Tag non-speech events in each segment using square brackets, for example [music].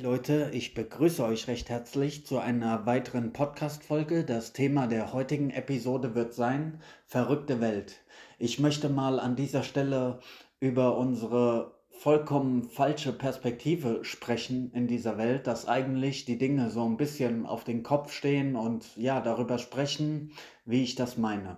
Leute, ich begrüße euch recht herzlich zu einer weiteren Podcast-Folge. Das Thema der heutigen Episode wird sein Verrückte Welt. Ich möchte mal an dieser Stelle über unsere vollkommen falsche Perspektive sprechen in dieser Welt, dass eigentlich die Dinge so ein bisschen auf den Kopf stehen und ja, darüber sprechen, wie ich das meine.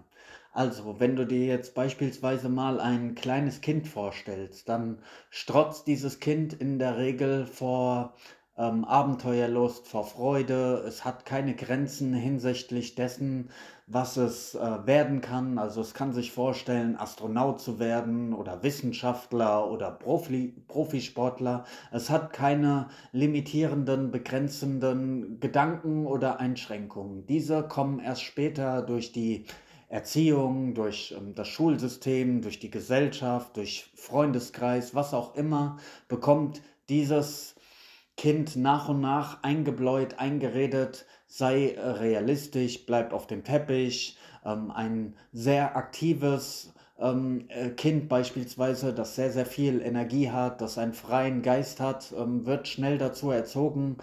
Also, wenn du dir jetzt beispielsweise mal ein kleines Kind vorstellst, dann strotzt dieses Kind in der Regel vor ähm, Abenteuerlust, vor Freude. Es hat keine Grenzen hinsichtlich dessen, was es äh, werden kann. Also es kann sich vorstellen, Astronaut zu werden oder Wissenschaftler oder Profi, Profisportler. Es hat keine limitierenden, begrenzenden Gedanken oder Einschränkungen. Diese kommen erst später durch die Erziehung, durch ähm, das Schulsystem, durch die Gesellschaft, durch Freundeskreis, was auch immer, bekommt dieses Kind nach und nach eingebläut, eingeredet, sei äh, realistisch, bleib auf dem Teppich. Ähm, ein sehr aktives ähm, äh, Kind beispielsweise, das sehr, sehr viel Energie hat, das einen freien Geist hat, wird schnell dazu erzogen,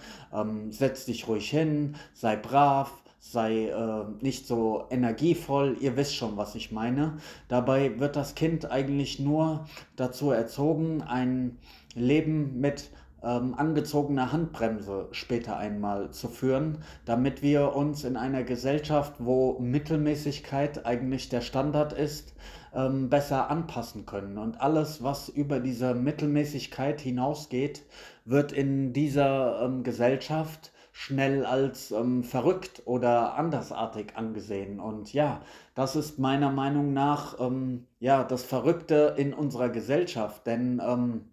setz dich ruhig hin, sei brav, sei äh, nicht so energievoll, ihr wisst schon, was ich meine. Dabei wird das Kind eigentlich nur dazu erzogen, ein Leben mit ähm, angezogener Handbremse später einmal zu führen, damit wir uns in einer Gesellschaft, wo Mittelmäßigkeit eigentlich der Standard ist, ähm, besser anpassen können. Und alles, was über diese Mittelmäßigkeit hinausgeht, wird in dieser ähm, Gesellschaft schnell als ähm, verrückt oder andersartig angesehen. Und ja, das ist meiner Meinung nach ähm, ja das Verrückte in unserer Gesellschaft. Denn ähm,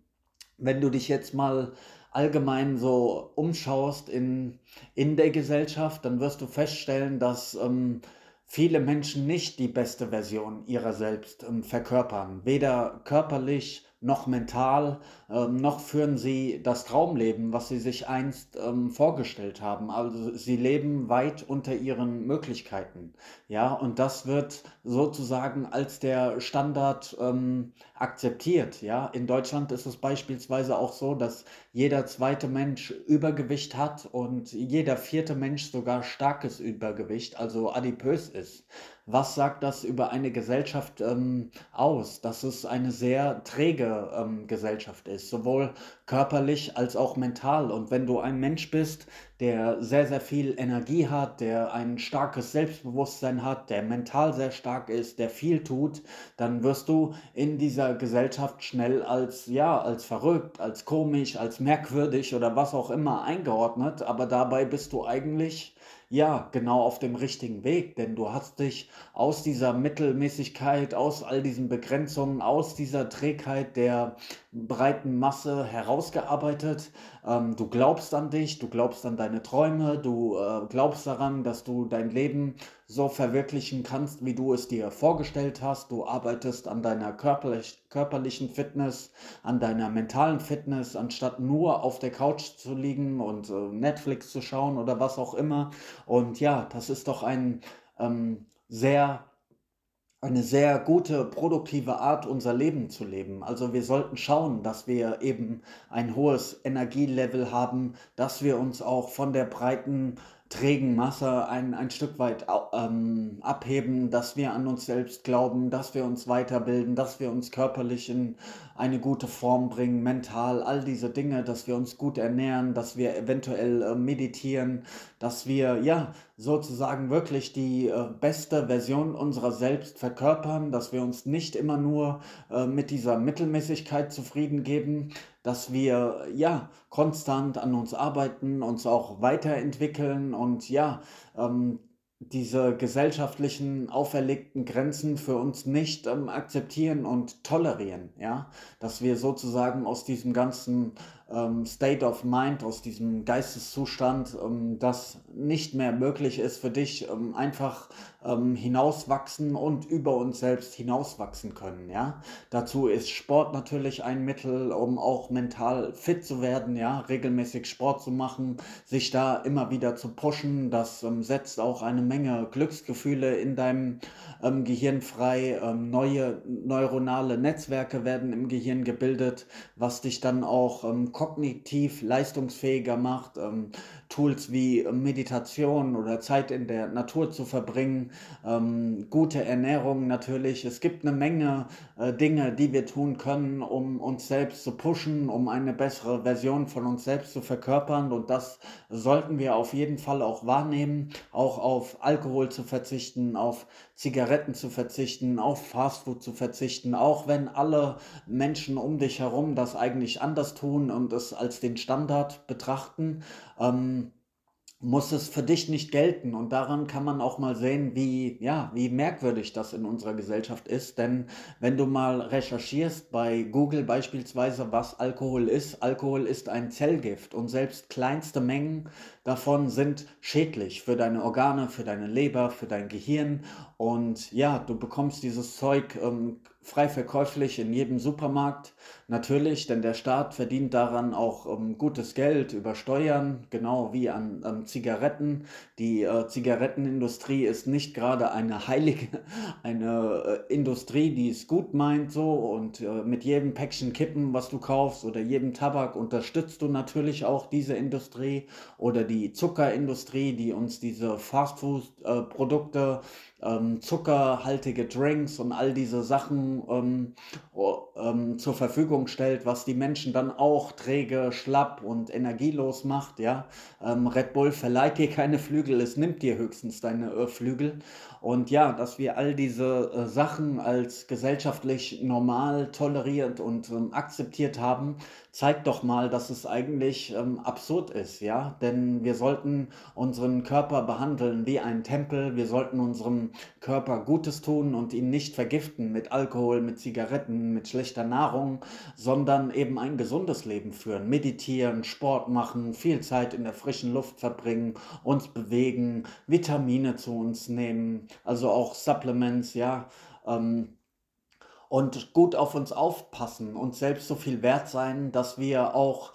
wenn du dich jetzt mal allgemein so umschaust in, in der Gesellschaft, dann wirst du feststellen, dass ähm, viele Menschen nicht die beste Version ihrer selbst ähm, verkörpern. Weder körperlich noch mental, ähm, noch führen sie das Traumleben, was sie sich einst ähm, vorgestellt haben. Also sie leben weit unter ihren Möglichkeiten. Ja, und das wird sozusagen als der Standard ähm, akzeptiert. Ja, in Deutschland ist es beispielsweise auch so, dass jeder zweite Mensch Übergewicht hat und jeder vierte Mensch sogar starkes Übergewicht, also adipös ist. Was sagt das über eine Gesellschaft ähm, aus? Dass es eine sehr träge ähm, Gesellschaft ist, sowohl körperlich als auch mental. Und wenn du ein Mensch bist, der sehr, sehr viel Energie hat, der ein starkes Selbstbewusstsein hat, der mental sehr stark ist, der viel tut, dann wirst du in dieser Gesellschaft schnell als, ja, als verrückt, als komisch, als merkwürdig oder was auch immer eingeordnet. Aber dabei bist du eigentlich ja, genau auf dem richtigen Weg, denn du hast dich aus dieser Mittelmäßigkeit, aus all diesen Begrenzungen, aus dieser Trägheit der breiten Masse herausgearbeitet. Ähm, du glaubst an dich, du glaubst an deine Träume, du äh, glaubst daran, dass du dein Leben so verwirklichen kannst, wie du es dir vorgestellt hast. Du arbeitest an deiner körperlich, körperlichen Fitness, an deiner mentalen Fitness, anstatt nur auf der Couch zu liegen und äh, Netflix zu schauen oder was auch immer. Und ja, das ist doch ein ähm, sehr eine sehr gute, produktive Art, unser Leben zu leben. Also wir sollten schauen, dass wir eben ein hohes Energielevel haben, dass wir uns auch von der breiten trägen Masse ein, ein Stück weit ähm, abheben, dass wir an uns selbst glauben, dass wir uns weiterbilden, dass wir uns körperlich in eine gute Form bringen, mental, all diese Dinge, dass wir uns gut ernähren, dass wir eventuell äh, meditieren, dass wir ja sozusagen wirklich die äh, beste Version unserer selbst verkörpern, dass wir uns nicht immer nur äh, mit dieser Mittelmäßigkeit zufrieden geben, dass wir ja konstant an uns arbeiten, uns auch weiterentwickeln und ja, ähm, diese gesellschaftlichen auferlegten Grenzen für uns nicht ähm, akzeptieren und tolerieren, ja, dass wir sozusagen aus diesem ganzen ähm, State of Mind, aus diesem Geisteszustand, ähm, das nicht mehr möglich ist für dich, ähm, einfach ähm, hinauswachsen und über uns selbst hinauswachsen können. Ja? Dazu ist Sport natürlich ein Mittel, um auch mental fit zu werden, ja? regelmäßig Sport zu machen, sich da immer wieder zu pushen. Das ähm, setzt auch eine Menge Glücksgefühle in deinem ähm, Gehirn frei. Ähm, neue neuronale Netzwerke werden im Gehirn gebildet, was dich dann auch ähm, kognitiv leistungsfähiger macht. Ähm, Tools wie Meditation oder Zeit in der Natur zu verbringen, ähm, gute Ernährung natürlich. Es gibt eine Menge äh, Dinge, die wir tun können, um uns selbst zu pushen, um eine bessere Version von uns selbst zu verkörpern. Und das sollten wir auf jeden Fall auch wahrnehmen, auch auf Alkohol zu verzichten, auf Zigaretten zu verzichten, auf Fastfood zu verzichten, auch wenn alle Menschen um dich herum das eigentlich anders tun und es als den Standard betrachten. Ähm, muss es für dich nicht gelten. Und daran kann man auch mal sehen, wie, ja, wie merkwürdig das in unserer Gesellschaft ist. Denn wenn du mal recherchierst bei Google beispielsweise, was Alkohol ist, Alkohol ist ein Zellgift und selbst kleinste Mengen davon sind schädlich für deine Organe, für deine Leber, für dein Gehirn. Und ja, du bekommst dieses Zeug ähm, frei verkäuflich in jedem Supermarkt. Natürlich, denn der Staat verdient daran auch ähm, gutes Geld über Steuern, genau wie an, an Zigaretten. Die äh, Zigarettenindustrie ist nicht gerade eine heilige, [laughs] eine äh, Industrie, die es gut meint so und äh, mit jedem Päckchen Kippen, was du kaufst oder jedem Tabak unterstützt du natürlich auch diese Industrie oder die Zuckerindustrie, die uns diese Fastfood-Produkte äh, ähm, zuckerhaltige Drinks und all diese Sachen ähm, ähm, zur Verfügung stellt, was die Menschen dann auch träge, schlapp und energielos macht. Ja? Ähm, Red Bull verleiht dir keine Flügel, es nimmt dir höchstens deine äh, Flügel. Und ja, dass wir all diese äh, Sachen als gesellschaftlich normal toleriert und ähm, akzeptiert haben, zeigt doch mal, dass es eigentlich ähm, absurd ist, ja? Denn wir sollten unseren Körper behandeln wie ein Tempel, wir sollten unserem Körper Gutes tun und ihn nicht vergiften mit Alkohol, mit Zigaretten, mit schlechter Nahrung, sondern eben ein gesundes Leben führen, meditieren, Sport machen, viel Zeit in der frischen Luft verbringen, uns bewegen, Vitamine zu uns nehmen, also auch Supplements, ja. Ähm, und gut auf uns aufpassen und selbst so viel wert sein, dass wir auch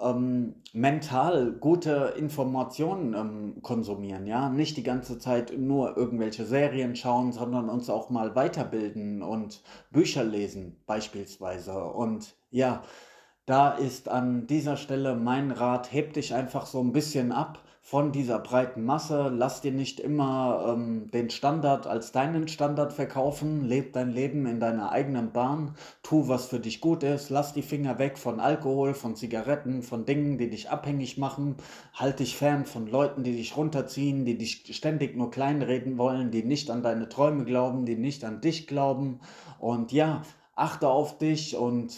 ähm, mental gute Informationen ähm, konsumieren, ja, nicht die ganze Zeit nur irgendwelche Serien schauen, sondern uns auch mal weiterbilden und Bücher lesen beispielsweise. Und ja, da ist an dieser Stelle mein Rat, heb dich einfach so ein bisschen ab von dieser breiten Masse. Lass dir nicht immer ähm, den Standard als deinen Standard verkaufen. Leb dein Leben in deiner eigenen Bahn. Tu, was für dich gut ist. Lass die Finger weg von Alkohol, von Zigaretten, von Dingen, die dich abhängig machen. Halt dich fern von Leuten, die dich runterziehen, die dich ständig nur kleinreden wollen, die nicht an deine Träume glauben, die nicht an dich glauben. Und ja, achte auf dich und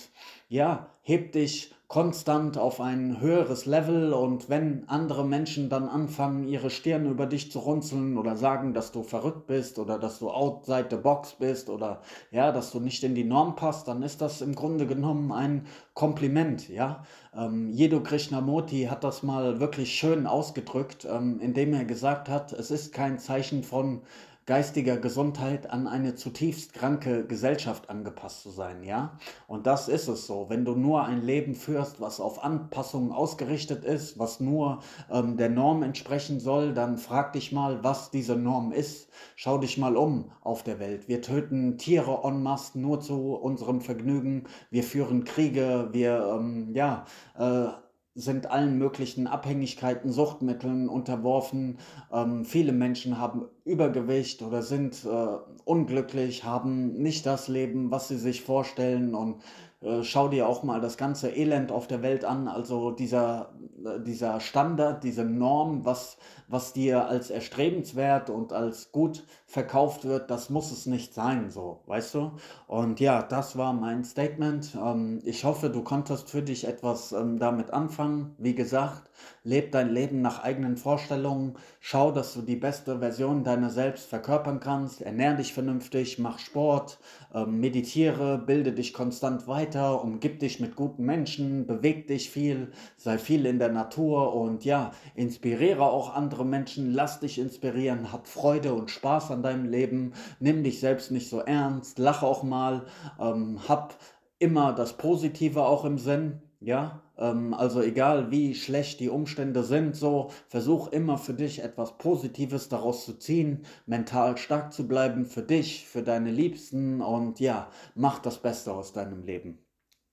ja, heb dich konstant auf ein höheres Level und wenn andere Menschen dann anfangen, ihre Stirn über dich zu runzeln oder sagen, dass du verrückt bist oder dass du outside the box bist oder ja, dass du nicht in die Norm passt, dann ist das im Grunde genommen ein Kompliment, ja. Ähm, Jedo Krishnamurti hat das mal wirklich schön ausgedrückt, ähm, indem er gesagt hat, es ist kein Zeichen von geistiger Gesundheit an eine zutiefst kranke Gesellschaft angepasst zu sein, ja? Und das ist es so. Wenn du nur ein Leben führst, was auf Anpassungen ausgerichtet ist, was nur ähm, der Norm entsprechen soll, dann frag dich mal, was diese Norm ist. Schau dich mal um auf der Welt. Wir töten Tiere en masse nur zu unserem Vergnügen. Wir führen Kriege. Wir, ähm, ja, äh, sind allen möglichen Abhängigkeiten, Suchtmitteln unterworfen. Ähm, viele Menschen haben Übergewicht oder sind äh, unglücklich, haben nicht das Leben, was sie sich vorstellen und äh, schau dir auch mal das ganze Elend auf der Welt an, also dieser, äh, dieser Standard, diese Norm, was, was dir als erstrebenswert und als gut verkauft wird, das muss es nicht sein, so, weißt du? Und ja, das war mein Statement. Ähm, ich hoffe, du konntest für dich etwas ähm, damit anfangen. Wie gesagt, leb dein Leben nach eigenen Vorstellungen, schau, dass du die beste Version deiner selbst verkörpern kannst, ernähr dich vernünftig, mach Sport, ähm, meditiere, bilde dich konstant weiter weiter, umgib dich mit guten Menschen, beweg dich viel, sei viel in der Natur und ja, inspiriere auch andere Menschen, lass dich inspirieren, hab Freude und Spaß an deinem Leben, nimm dich selbst nicht so ernst, lach auch mal, ähm, hab immer das Positive auch im Sinn, ja, ähm, also egal wie schlecht die Umstände sind, so versuch immer für dich etwas Positives daraus zu ziehen, mental stark zu bleiben für dich, für deine Liebsten und ja, mach das Beste aus deinem Leben.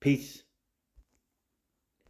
Peace.